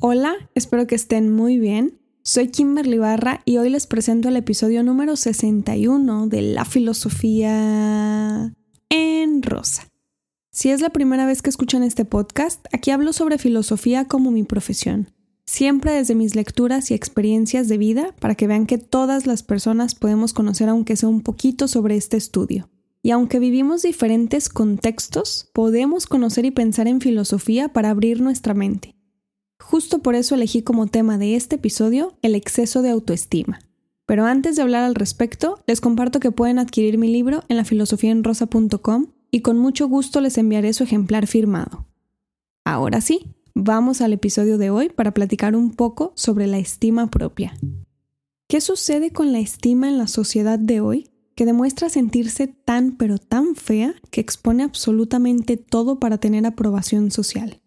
Hola, espero que estén muy bien. Soy Kimberly Barra y hoy les presento el episodio número 61 de La Filosofía en Rosa. Si es la primera vez que escuchan este podcast, aquí hablo sobre filosofía como mi profesión, siempre desde mis lecturas y experiencias de vida para que vean que todas las personas podemos conocer aunque sea un poquito sobre este estudio. Y aunque vivimos diferentes contextos, podemos conocer y pensar en filosofía para abrir nuestra mente. Justo por eso elegí como tema de este episodio el exceso de autoestima. Pero antes de hablar al respecto, les comparto que pueden adquirir mi libro en lafilosofiaenrosa.com y con mucho gusto les enviaré su ejemplar firmado. Ahora sí, vamos al episodio de hoy para platicar un poco sobre la estima propia. ¿Qué sucede con la estima en la sociedad de hoy que demuestra sentirse tan pero tan fea que expone absolutamente todo para tener aprobación social?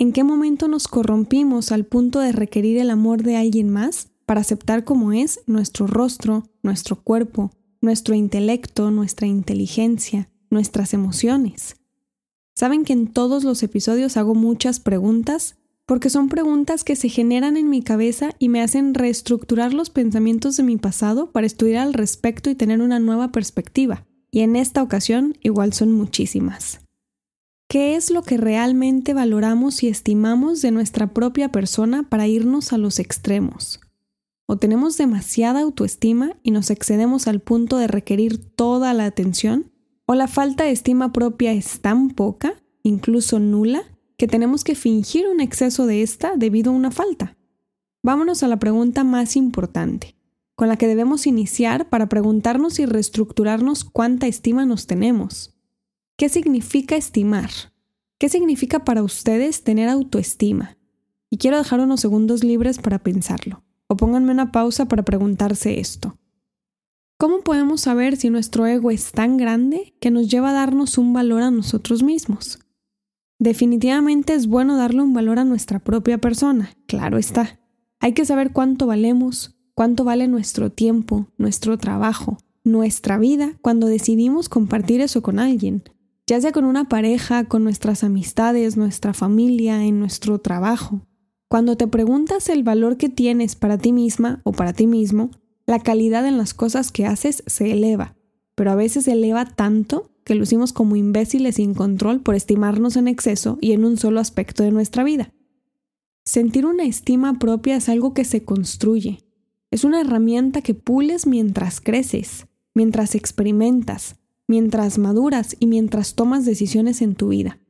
¿En qué momento nos corrompimos al punto de requerir el amor de alguien más para aceptar como es nuestro rostro, nuestro cuerpo, nuestro intelecto, nuestra inteligencia, nuestras emociones? Saben que en todos los episodios hago muchas preguntas porque son preguntas que se generan en mi cabeza y me hacen reestructurar los pensamientos de mi pasado para estudiar al respecto y tener una nueva perspectiva. Y en esta ocasión igual son muchísimas. ¿Qué es lo que realmente valoramos y estimamos de nuestra propia persona para irnos a los extremos? ¿O tenemos demasiada autoestima y nos excedemos al punto de requerir toda la atención? ¿O la falta de estima propia es tan poca, incluso nula, que tenemos que fingir un exceso de esta debido a una falta? Vámonos a la pregunta más importante, con la que debemos iniciar para preguntarnos y reestructurarnos cuánta estima nos tenemos. ¿Qué significa estimar? ¿Qué significa para ustedes tener autoestima? Y quiero dejar unos segundos libres para pensarlo, o pónganme una pausa para preguntarse esto. ¿Cómo podemos saber si nuestro ego es tan grande que nos lleva a darnos un valor a nosotros mismos? Definitivamente es bueno darle un valor a nuestra propia persona, claro está. Hay que saber cuánto valemos, cuánto vale nuestro tiempo, nuestro trabajo, nuestra vida cuando decidimos compartir eso con alguien, ya sea con una pareja, con nuestras amistades, nuestra familia, en nuestro trabajo. Cuando te preguntas el valor que tienes para ti misma o para ti mismo, la calidad en las cosas que haces se eleva, pero a veces se eleva tanto que lucimos como imbéciles sin control por estimarnos en exceso y en un solo aspecto de nuestra vida. Sentir una estima propia es algo que se construye. Es una herramienta que pules mientras creces, mientras experimentas, mientras maduras y mientras tomas decisiones en tu vida.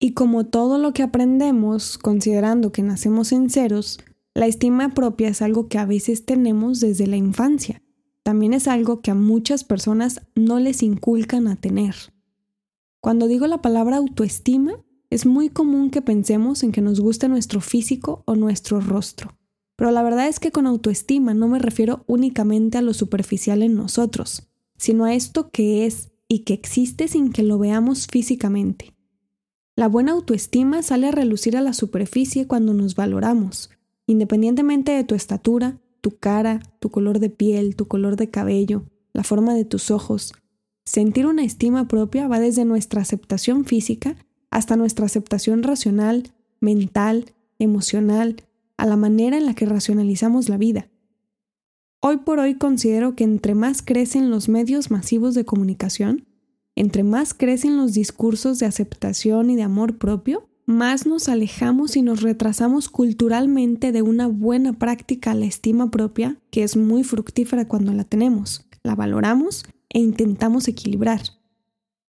Y como todo lo que aprendemos, considerando que nacemos en ceros, la estima propia es algo que a veces tenemos desde la infancia. También es algo que a muchas personas no les inculcan a tener. Cuando digo la palabra autoestima, es muy común que pensemos en que nos guste nuestro físico o nuestro rostro. Pero la verdad es que con autoestima no me refiero únicamente a lo superficial en nosotros, sino a esto que es y que existe sin que lo veamos físicamente. La buena autoestima sale a relucir a la superficie cuando nos valoramos, independientemente de tu estatura, tu cara, tu color de piel, tu color de cabello, la forma de tus ojos. Sentir una estima propia va desde nuestra aceptación física hasta nuestra aceptación racional, mental, emocional, a la manera en la que racionalizamos la vida. Hoy por hoy considero que entre más crecen los medios masivos de comunicación, entre más crecen los discursos de aceptación y de amor propio, más nos alejamos y nos retrasamos culturalmente de una buena práctica a la estima propia, que es muy fructífera cuando la tenemos, la valoramos e intentamos equilibrar.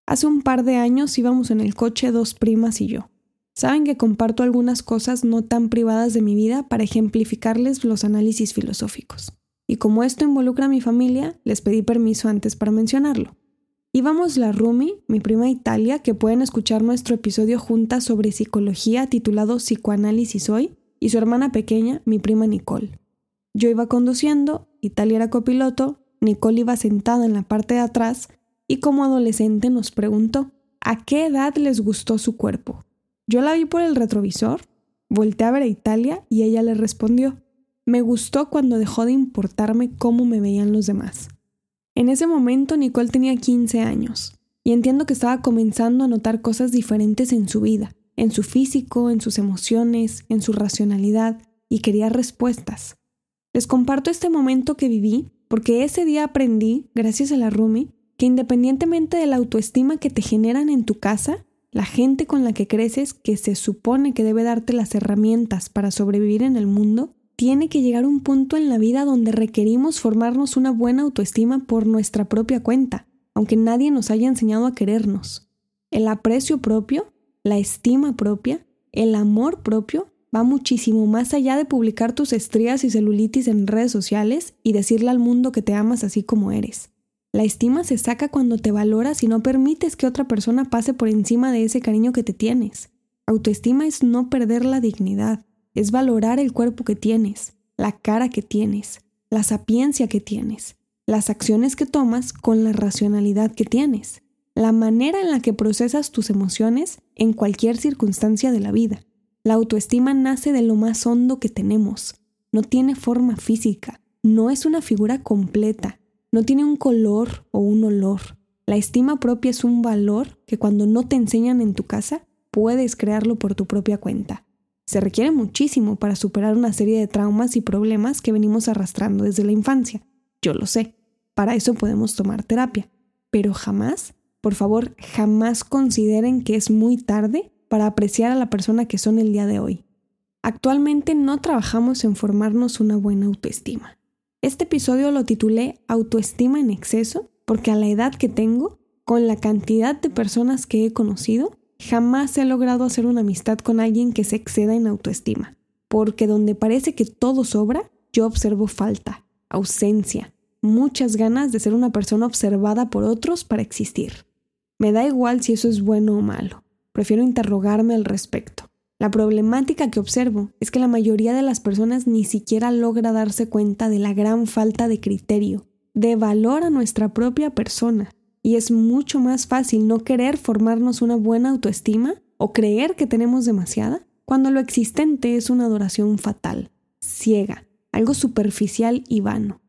Hace un par de años íbamos en el coche dos primas y yo. Saben que comparto algunas cosas no tan privadas de mi vida para ejemplificarles los análisis filosóficos y como esto involucra a mi familia, les pedí permiso antes para mencionarlo. Íbamos la Rumi, mi prima Italia, que pueden escuchar nuestro episodio juntas sobre psicología titulado Psicoanálisis hoy, y su hermana pequeña, mi prima Nicole. Yo iba conduciendo, Italia era copiloto, Nicole iba sentada en la parte de atrás y como adolescente nos preguntó a qué edad les gustó su cuerpo. Yo la vi por el retrovisor, volteé a ver a Italia y ella le respondió me gustó cuando dejó de importarme cómo me veían los demás. En ese momento Nicole tenía 15 años, y entiendo que estaba comenzando a notar cosas diferentes en su vida, en su físico, en sus emociones, en su racionalidad, y quería respuestas. Les comparto este momento que viví porque ese día aprendí, gracias a la Rumi, que independientemente de la autoestima que te generan en tu casa, la gente con la que creces, que se supone que debe darte las herramientas para sobrevivir en el mundo, tiene que llegar un punto en la vida donde requerimos formarnos una buena autoestima por nuestra propia cuenta, aunque nadie nos haya enseñado a querernos. El aprecio propio, la estima propia, el amor propio va muchísimo más allá de publicar tus estrías y celulitis en redes sociales y decirle al mundo que te amas así como eres. La estima se saca cuando te valoras y no permites que otra persona pase por encima de ese cariño que te tienes. Autoestima es no perder la dignidad, es valorar el cuerpo que tienes, la cara que tienes, la sapiencia que tienes, las acciones que tomas con la racionalidad que tienes, la manera en la que procesas tus emociones en cualquier circunstancia de la vida. La autoestima nace de lo más hondo que tenemos. No tiene forma física, no es una figura completa, no tiene un color o un olor. La estima propia es un valor que cuando no te enseñan en tu casa, puedes crearlo por tu propia cuenta. Se requiere muchísimo para superar una serie de traumas y problemas que venimos arrastrando desde la infancia. Yo lo sé. Para eso podemos tomar terapia. Pero jamás, por favor, jamás consideren que es muy tarde para apreciar a la persona que son el día de hoy. Actualmente no trabajamos en formarnos una buena autoestima. Este episodio lo titulé Autoestima en exceso porque a la edad que tengo, con la cantidad de personas que he conocido, jamás he logrado hacer una amistad con alguien que se exceda en autoestima. Porque donde parece que todo sobra, yo observo falta, ausencia, muchas ganas de ser una persona observada por otros para existir. Me da igual si eso es bueno o malo. Prefiero interrogarme al respecto. La problemática que observo es que la mayoría de las personas ni siquiera logra darse cuenta de la gran falta de criterio, de valor a nuestra propia persona, y es mucho más fácil no querer formarnos una buena autoestima o creer que tenemos demasiada cuando lo existente es una adoración fatal, ciega, algo superficial y vano.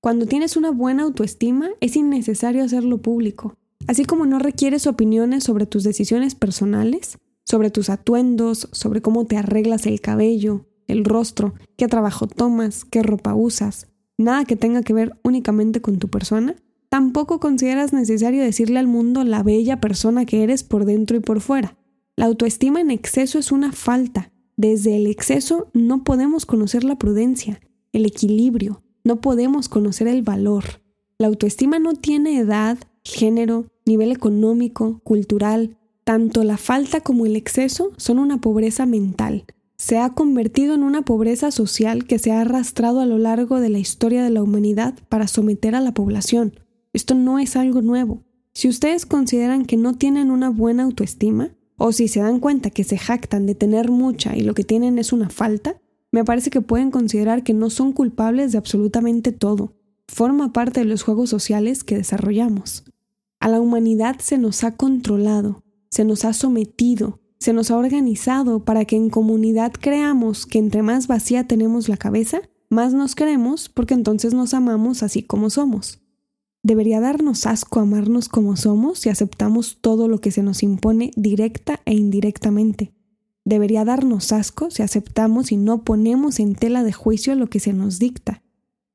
Cuando tienes una buena autoestima es innecesario hacerlo público, Así como no requieres opiniones sobre tus decisiones personales, sobre tus atuendos, sobre cómo te arreglas el cabello, el rostro, qué trabajo tomas, qué ropa usas, nada que tenga que ver únicamente con tu persona, tampoco consideras necesario decirle al mundo la bella persona que eres por dentro y por fuera. La autoestima en exceso es una falta. Desde el exceso no podemos conocer la prudencia, el equilibrio, no podemos conocer el valor. La autoestima no tiene edad, género, nivel económico, cultural, tanto la falta como el exceso son una pobreza mental. Se ha convertido en una pobreza social que se ha arrastrado a lo largo de la historia de la humanidad para someter a la población. Esto no es algo nuevo. Si ustedes consideran que no tienen una buena autoestima, o si se dan cuenta que se jactan de tener mucha y lo que tienen es una falta, me parece que pueden considerar que no son culpables de absolutamente todo. Forma parte de los juegos sociales que desarrollamos. A la humanidad se nos ha controlado, se nos ha sometido, se nos ha organizado para que en comunidad creamos que entre más vacía tenemos la cabeza, más nos queremos porque entonces nos amamos así como somos. Debería darnos asco amarnos como somos si aceptamos todo lo que se nos impone directa e indirectamente. Debería darnos asco si aceptamos y no ponemos en tela de juicio lo que se nos dicta.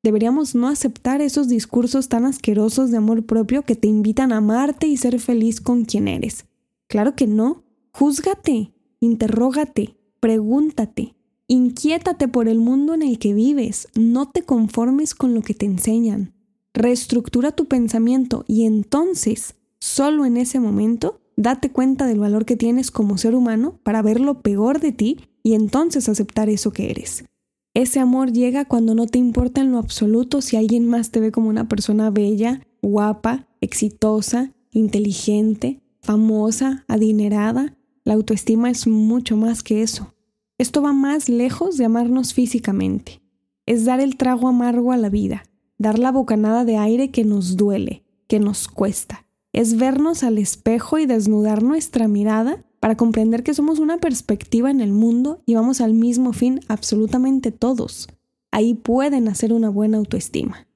Deberíamos no aceptar esos discursos tan asquerosos de amor propio que te invitan a amarte y ser feliz con quien eres. Claro que no. Júzgate, interrógate, pregúntate, inquiétate por el mundo en el que vives, no te conformes con lo que te enseñan. Reestructura tu pensamiento y entonces, solo en ese momento, date cuenta del valor que tienes como ser humano para ver lo peor de ti y entonces aceptar eso que eres. Ese amor llega cuando no te importa en lo absoluto si alguien más te ve como una persona bella, guapa, exitosa, inteligente, famosa, adinerada. La autoestima es mucho más que eso. Esto va más lejos de amarnos físicamente. Es dar el trago amargo a la vida, dar la bocanada de aire que nos duele, que nos cuesta. Es vernos al espejo y desnudar nuestra mirada para comprender que somos una perspectiva en el mundo y vamos al mismo fin absolutamente todos. Ahí pueden hacer una buena autoestima.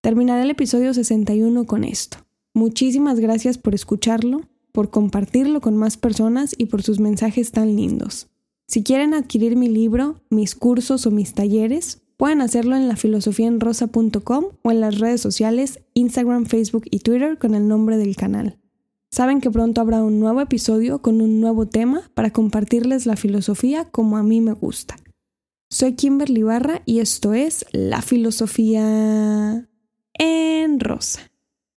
Terminaré el episodio 61 con esto. Muchísimas gracias por escucharlo. por compartirlo con más personas y por sus mensajes tan lindos. Si quieren adquirir mi libro, mis cursos o mis talleres, pueden hacerlo en lafilosofiaenrosa.com o en las redes sociales Instagram, Facebook y Twitter con el nombre del canal. Saben que pronto habrá un nuevo episodio con un nuevo tema para compartirles la filosofía como a mí me gusta. Soy Kimberly Barra y esto es La Filosofía en Rosa.